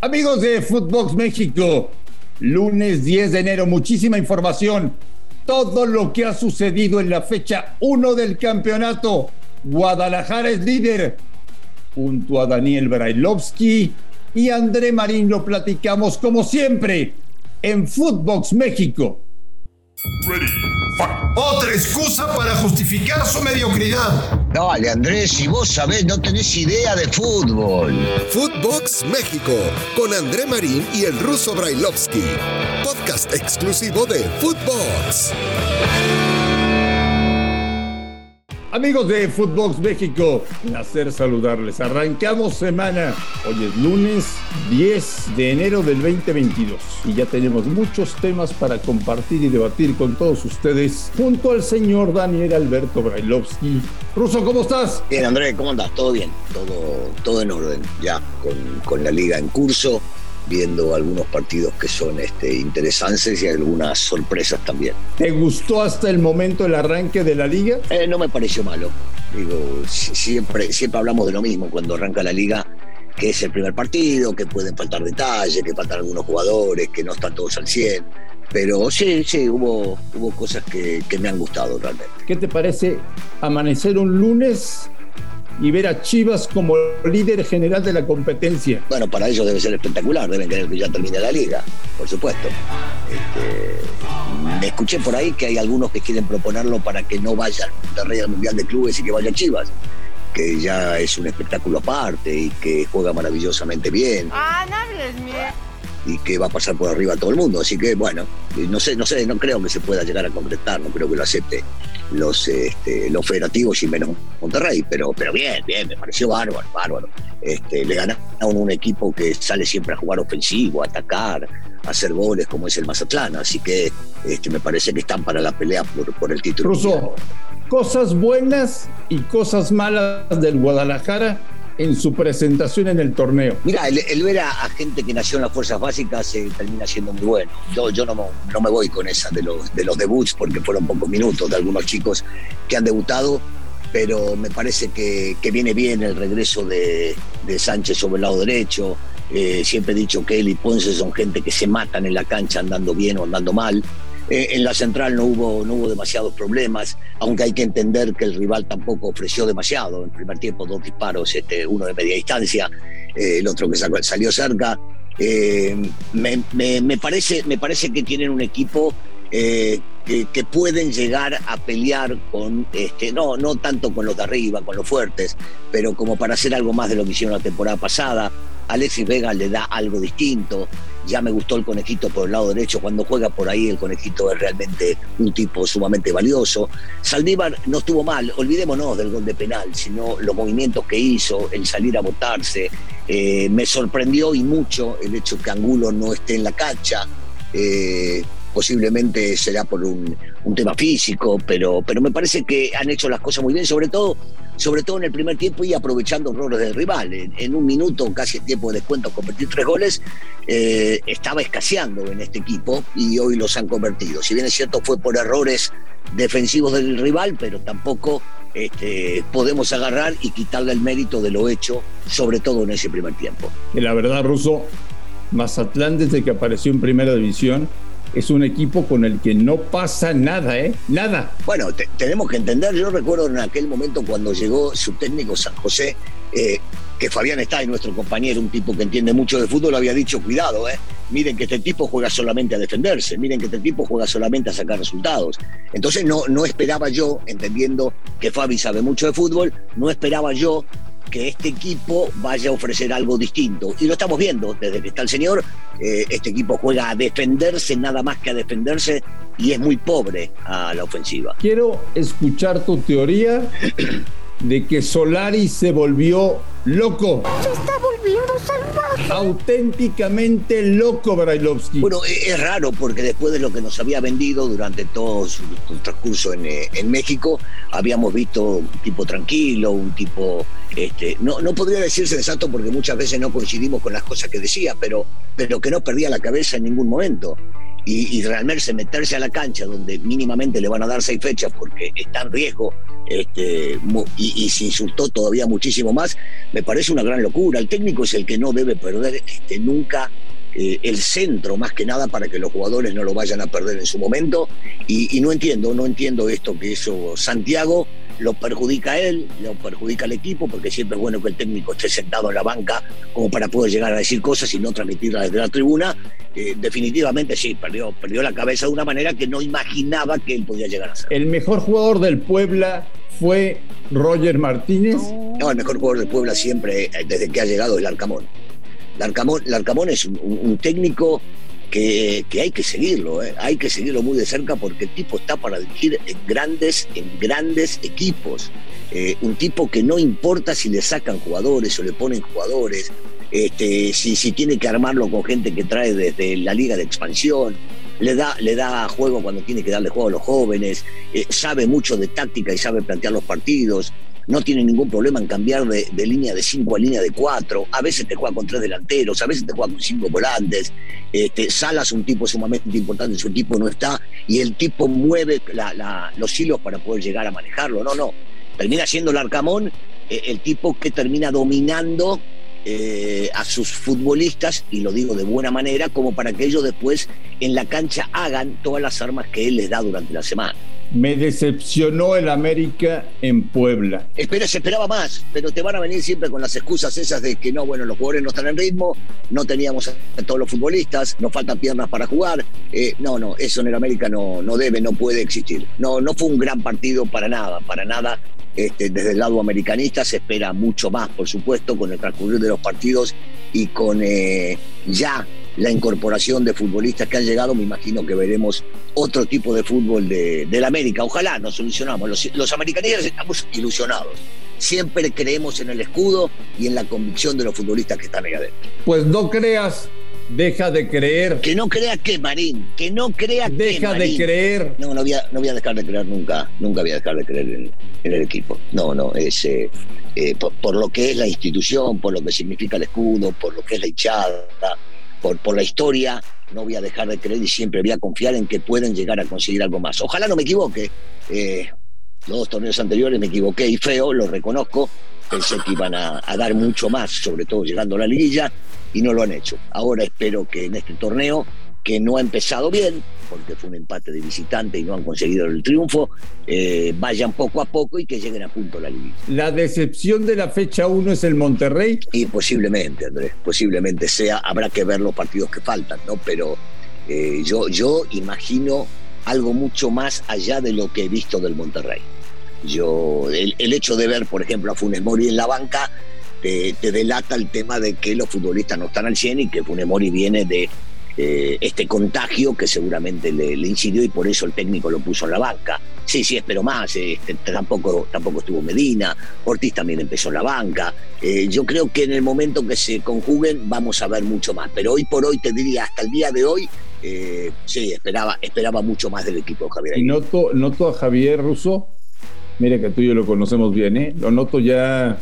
Amigos de Footbox México, lunes 10 de enero, muchísima información. Todo lo que ha sucedido en la fecha 1 del campeonato. Guadalajara es líder. Junto a Daniel Brailovsky y André Marín lo platicamos como siempre en Footbox México. Otra excusa para justificar su mediocridad. Dale, Andrés, si vos sabés, no tenés idea de fútbol. Footbox México, con André Marín y el ruso Brailovsky. Podcast exclusivo de Footbox. Amigos de Footbox México, placer saludarles. Arrancamos semana. Hoy es lunes 10 de enero del 2022 y ya tenemos muchos temas para compartir y debatir con todos ustedes junto al señor Daniel Alberto Brailovsky. Ruso, ¿cómo estás? Bien, André, ¿cómo andas? ¿Todo bien? Todo, todo en orden, ya, con, con la liga en curso viendo algunos partidos que son este, interesantes y algunas sorpresas también. ¿Te gustó hasta el momento el arranque de la liga? Eh, no me pareció malo. Digo, siempre, siempre hablamos de lo mismo cuando arranca la liga, que es el primer partido, que pueden faltar detalles, que faltan algunos jugadores, que no están todos al 100. Pero sí, sí, hubo, hubo cosas que, que me han gustado realmente. ¿Qué te parece amanecer un lunes y ver a Chivas como líder general de la competencia. Bueno, para ellos debe ser espectacular, deben querer que ya termine la liga, por supuesto. Este, me escuché por ahí que hay algunos que quieren proponerlo para que no vaya al Monterrey al Mundial de Clubes y que vaya Chivas que ya es un espectáculo aparte y que juega maravillosamente bien. Ah, no hables, y que va a pasar por arriba a todo el mundo. Así que bueno, no sé, no sé, no creo que se pueda llegar a concretar, no creo que lo acepte los, este, los federativos y menos Monterrey, pero, pero bien, bien, me pareció bárbaro, bárbaro. Este, le ganaron a un equipo que sale siempre a jugar ofensivo, atacar, a hacer goles como es el Mazatlán, así que este, me parece que están para la pelea por, por el título. Russo, cosas buenas y cosas malas del Guadalajara en su presentación en el torneo. Mira, el, ver a, gente que nació en las fuerzas básicas se termina siendo muy bueno. Yo, no, me voy con esa de los, de los debuts porque fueron pocos minutos de algunos chicos que han debutado, pero me parece que, viene bien el regreso de, de, Sánchez sobre el lado derecho. Eh, siempre he dicho que él y Ponce son gente que se matan en la cancha andando bien o andando mal. Eh, en la central no hubo, no hubo demasiados problemas, aunque hay que entender que el rival tampoco ofreció demasiado. En primer tiempo, dos disparos, este, uno de media distancia, eh, el otro que salió cerca. Eh, me, parece, me parece que tienen un equipo que, que, pueden llegar a pelear con, este, no, no tanto con los de arriba, con los fuertes, pero como para hacer algo más de lo que hicieron la temporada pasada. Alexis Vega le da algo distinto. Ya me gustó el conejito por el lado derecho. Cuando juega por ahí, el conejito es realmente un tipo sumamente valioso. Saldívar no estuvo mal. Olvidémonos del gol de penal, sino los movimientos que hizo, el salir a botarse. Eh, me sorprendió y mucho el hecho que Angulo no esté en la cancha. Eh, posiblemente será por un, tema físico, pero, pero me parece que han hecho las cosas muy bien, sobre todo, sobre todo en el primer tiempo y aprovechando errores del rival. En, un minuto, casi el tiempo de descuento, convertir tres goles, eh, estaba escaseando en este equipo y hoy los han convertido. Si bien es cierto, fue por errores defensivos del rival, pero tampoco este, podemos agarrar y quitarle el mérito de lo hecho, sobre todo en ese primer tiempo. La verdad, Russo, Mazatlán desde que apareció en Primera División es un equipo con el que no pasa nada, ¿eh? Nada. Bueno, tenemos que entender, yo recuerdo en aquel momento cuando llegó su técnico San José, eh, que Fabián está, nuestro compañero, un tipo que entiende mucho de fútbol, había dicho, cuidado, ¿eh? miren que este tipo juega solamente a defenderse, miren que este tipo juega solamente a sacar resultados. Entonces no, no esperaba yo, entendiendo que Fabi sabe mucho de fútbol, no esperaba yo que este equipo vaya a ofrecer algo distinto. Y lo estamos viendo desde que está el señor. Eh, este equipo juega a defenderse nada más que a defenderse y es muy pobre a la ofensiva. Quiero escuchar tu teoría de que Solari se volvió loco. Volviendo salvaje. Auténticamente loco, Brailovsky. Bueno, e-, es raro porque después de lo que nos había vendido durante todo su, transcurso en, eh, en, México, habíamos visto un tipo tranquilo, un tipo. Este, no, no podría decir sensato porque muchas veces no coincidimos con las cosas que decía, pero, pero que no perdía la cabeza en ningún momento y, realmente meterse a la cancha donde mínimamente le van a dar seis fechas porque está en riesgo este, y, se insultó todavía muchísimo más, me parece una gran locura. El técnico es el que no debe perder este, nunca eh, el centro más que nada para que los jugadores no lo vayan a perder en su momento y, no entiendo, no entiendo esto que hizo Santiago lo perjudica a él, lo perjudica al equipo, porque siempre es bueno que el técnico esté sentado en la banca como para poder llegar a decir cosas y no transmitirlas desde la tribuna. Eh, definitivamente sí, perdió, perdió la cabeza de una manera que no imaginaba que él podía llegar a ser. El mejor jugador del Puebla fue Roger Martínez. No, el mejor jugador del Puebla siempre, eh, desde que ha llegado, es el Arcamón. El Arcamón, es un técnico que, hay que seguirlo, ¿eh? hay que seguirlo muy de cerca porque el tipo está para dirigir en grandes, en grandes equipos. Eh, un tipo que no importa si le sacan jugadores o le ponen jugadores, este, si, si tiene que armarlo con gente que trae desde la liga de expansión, le da, le da juego cuando tiene que darle juego a los jóvenes, eh, sabe mucho de táctica y sabe plantear los partidos no tiene ningún problema en cambiar de, línea de 5 a línea de 4. A veces te juega con tres delanteros, a veces te juega con cinco volantes. Este, Salas, un tipo sumamente importante, su equipo no está, y el tipo mueve los hilos para poder llegar a manejarlo. No, no. Termina siendo el Arcamón eh, el tipo que termina dominando eh, a sus futbolistas, y lo digo de buena manera, como para que ellos después en la cancha hagan todas las armas que él les da durante la semana. Me decepcionó el América en Puebla. Espera, se esperaba más, pero te van a venir siempre con las excusas esas de que no, bueno, los jugadores no están en ritmo, no teníamos a todos los futbolistas, nos faltan piernas para jugar. Eh, no, no, eso en el América no, no debe, no puede existir. No, no fue un gran partido para nada, para nada. Este, desde el lado americanista se espera mucho más, por supuesto, con el transcurrir de los partidos y con eh, ya la incorporación de futbolistas que han llegado, me imagino que veremos otro tipo de fútbol de, la América. Ojalá nos solucionamos. Los, los americanistas estamos ilusionados. Siempre creemos en el escudo y en la convicción de los futbolistas que están ahí adentro. Pues no creas Deja de creer. Que no crea que, Marín. Que no crea Deja que. Deja de creer. No, no voy, a, no voy a dejar de creer nunca. Nunca voy a dejar de creer en, el equipo. No, no. Es, eh, eh, por, lo que es la institución, por lo que significa el escudo, por lo que es la hinchada, por, por la historia, no voy a dejar de creer y siempre voy a confiar en que pueden llegar a conseguir algo más. Ojalá no me equivoque. Eh, los dos torneos anteriores me equivoqué y feo, lo reconozco. Pensé que iban a, a, dar mucho más, sobre todo llegando a la liguilla, y no lo han hecho. Ahora espero que en este torneo, que no ha empezado bien, porque fue un empate de visitante y no han conseguido el triunfo, eh, vayan poco a poco y que lleguen a punto la liguilla. ¿La decepción de la fecha 1 es el Monterrey? Y posiblemente, Andrés, posiblemente sea, habrá que ver los partidos que faltan, ¿no? Pero eh, yo, yo imagino algo mucho más allá de lo que he visto del Monterrey. Yo, el, el hecho de ver, por ejemplo, a Funes Mori en la banca, te, delata el tema de que los futbolistas no están al 100 y que Funemori viene de eh, este contagio que seguramente le, incidió y por eso el técnico lo puso en la banca. Sí, sí, espero más. Este, tampoco, tampoco estuvo Medina. Ortiz también empezó en la banca. Eh, yo creo que en el momento que se conjuguen vamos a ver mucho más. Pero hoy por hoy te diría, hasta el día de hoy, eh, sí, esperaba, esperaba mucho más del equipo de Javier. Y noto, noto a Javier Russo. Mire que tú y yo lo conocemos bien, ¿eh? Lo noto ya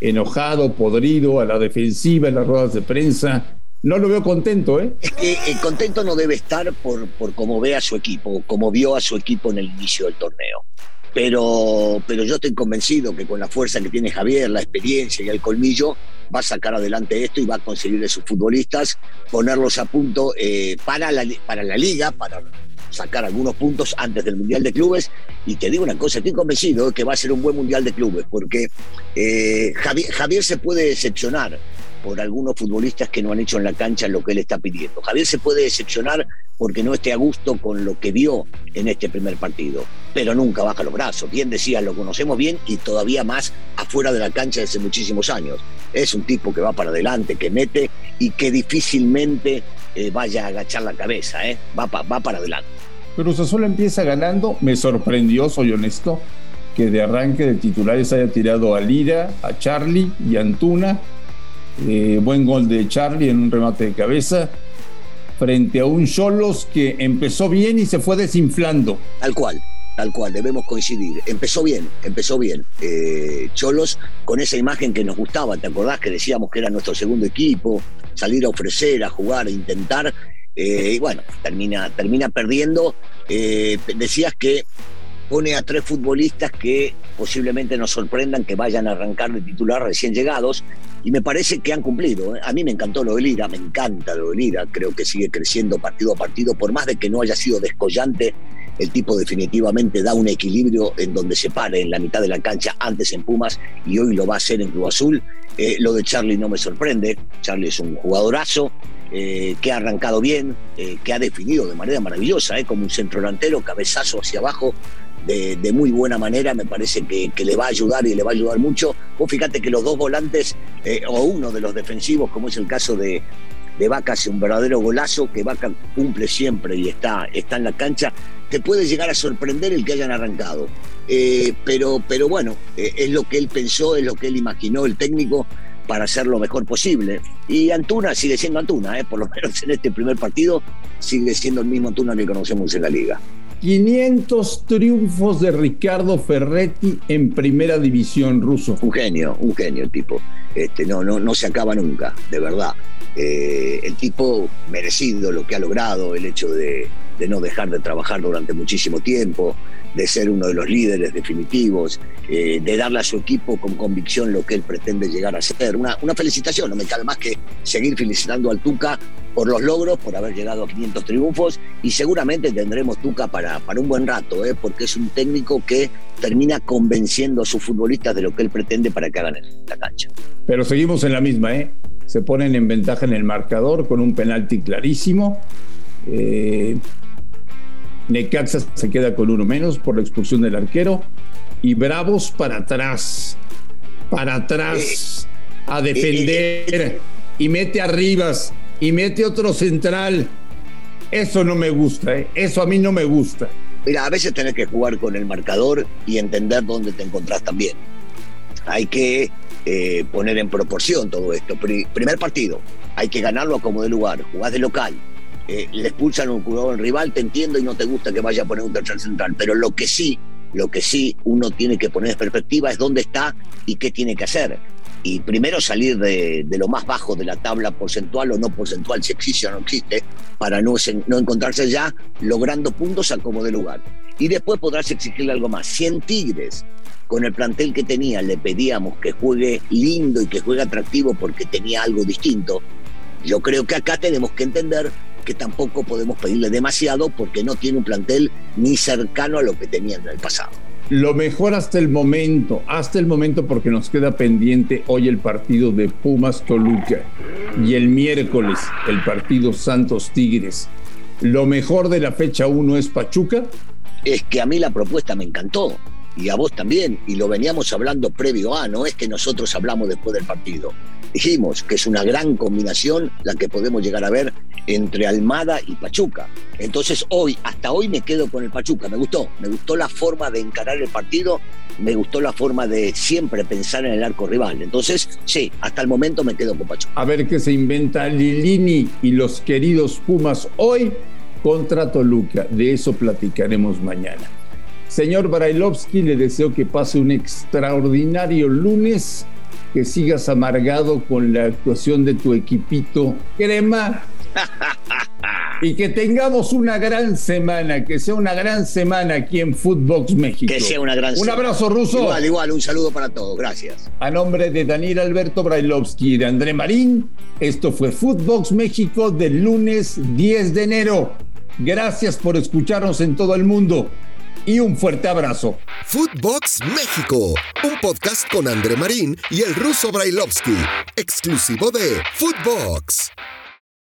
enojado, podrido, a la defensiva en las ruedas de prensa. No lo veo contento, ¿eh? Es que el contento no debe estar por, por cómo ve a su equipo, como vio a su equipo en el inicio del torneo. Pero, pero yo estoy convencido que con la fuerza que tiene Javier, la experiencia y el colmillo, va a sacar adelante esto y va a conseguir a sus futbolistas ponerlos a punto eh, para, la, para la liga, para sacar algunos puntos antes del Mundial de Clubes. Y te digo una cosa, estoy convencido de que va a ser un buen Mundial de Clubes, porque eh, Javier, se puede decepcionar por algunos futbolistas que no han hecho en la cancha lo que él está pidiendo. Javier se puede decepcionar porque no esté a gusto con lo que vio en este primer partido, pero nunca baja los brazos. Bien decía, lo conocemos bien y todavía más afuera de la cancha desde muchísimos años. Es un tipo que va para adelante, que mete y que difícilmente eh, vaya a agachar la cabeza, ¿eh? va, va para adelante. Cruz Azul empieza ganando, me sorprendió, soy honesto, que de arranque de titulares haya tirado a Lira, a Charlie y a Antuna. Eh, buen gol de Charlie en un remate de cabeza frente a un Cholos que empezó bien y se fue desinflando. Tal cual, tal cual, debemos coincidir. Empezó bien, empezó bien. Eh, Cholos con esa imagen que nos gustaba, ¿te acordás que decíamos que era nuestro segundo equipo? Salir a ofrecer, a jugar, a intentar y bueno, termina, termina perdiendo. decías que pone a tres futbolistas que posiblemente nos sorprendan que vayan a arrancar de titular recién llegados y me parece que han cumplido. ¿eh? A mí me encantó lo de Lira, me encanta lo de Lira, creo que sigue creciendo partido a partido, por más de que no haya sido descollante, el tipo definitivamente da un equilibrio en donde se pare en la mitad de la cancha, antes en Pumas y hoy lo va a hacer en Club Azul. Eh, lo de Charlie no me sorprende, Charlie es un jugadorazo, eh, que ha arrancado bien, que ha definido de manera maravillosa, como un centro delantero, cabezazo hacia abajo, de, muy buena manera, me parece que, le va a ayudar y le va a ayudar mucho. Vos fíjate que los dos volantes, eh, o uno de los defensivos, como es el caso de, de Vaca, hace un verdadero golazo, que Vaca cumple siempre y está, está en la cancha, te puede llegar a sorprender el que hayan arrancado. Eh, pero, pero bueno, eh, es lo que él pensó, es lo que él imaginó, el técnico, para hacer lo mejor posible. Y Antuna sigue siendo Antuna, por lo menos en este primer partido, sigue siendo el mismo Antuna que conocemos en la liga. 500 triunfos de Ricardo Ferretti en primera división ruso. Un genio, un genio tipo. Este, no, no, no se acaba nunca, de verdad. Eh, el tipo merecido lo que ha logrado, el hecho de, de no dejar de trabajar durante muchísimo tiempo, de ser uno de los líderes definitivos, eh, de darle a su equipo con convicción lo que él pretende llegar a ser. Una, una felicitación, no me cabe más que seguir felicitando al Tuca por los logros, por haber llegado a 500 triunfos y seguramente tendremos Tuca para, para un buen rato, ¿eh? porque es un técnico que termina convenciendo a sus futbolistas de lo que él pretende para que hagan la cancha. Pero seguimos en la misma, ¿eh? se ponen en ventaja en el marcador con un penalti clarísimo. Eh, Necaxa se queda con uno menos por la expulsión del arquero. Y Bravos para atrás, para atrás, a defender. Y mete arribas, y mete otro central. Eso no me gusta, ¿eh? eso a mí no me gusta. Mira, a veces tenés que jugar con el marcador y entender dónde te encontrás también. Hay que eh, poner en proporción todo esto. Primer partido, hay que ganarlo a como de lugar, jugás de local, eh, le expulsan un jugador rival, te entiendo y no te gusta que vaya a poner un tercer central, pero lo que sí, lo que sí uno tiene que poner en perspectiva es dónde está y qué tiene que hacer. Y primero salir de, lo más bajo de la tabla porcentual o no porcentual, si existe o no existe, para no, no encontrarse ya logrando puntos a como de lugar. Y después podrás exigirle algo más. Si en Tigres con el plantel que tenía le pedíamos que juegue lindo y que juegue atractivo porque tenía algo distinto, yo creo que acá tenemos que entender que tampoco podemos pedirle demasiado porque no tiene un plantel ni cercano a lo que tenía en el pasado. Lo mejor hasta el momento, hasta el momento porque nos queda pendiente hoy el partido de Pumas Toluca y el miércoles el partido Santos Tigres. Lo mejor de la fecha 1 es Pachuca. Es que a mí la propuesta me encantó y a vos también, y lo veníamos hablando previo a, no es que nosotros hablamos después del partido. Dijimos que es una gran combinación la que podemos llegar a ver entre Almada y Pachuca. Entonces hoy, hasta hoy me quedo con el Pachuca, me gustó, me gustó la forma de encarar el partido, me gustó la forma de siempre pensar en el arco rival. Entonces, sí, hasta el momento me quedo con Pachuca. A ver qué se inventa Lilini y los queridos Pumas hoy contra Toluca. De eso platicaremos mañana. Señor Brailovsky, le deseo que pase un extraordinario lunes, que sigas amargado con la actuación de tu equipito crema y que tengamos una gran semana, que sea una gran semana aquí en Footbox México. Que sea una gran Un abrazo ruso. Igual, igual, un saludo para todos. Gracias. A nombre de Daniel Alberto Brailovsky y de André Marín, esto fue Footbox México del lunes 10 de enero. Gracias por escucharnos en todo el mundo y un fuerte abrazo. Footbox México, un podcast con André Marín y el ruso Brailovsky, exclusivo de Footbox.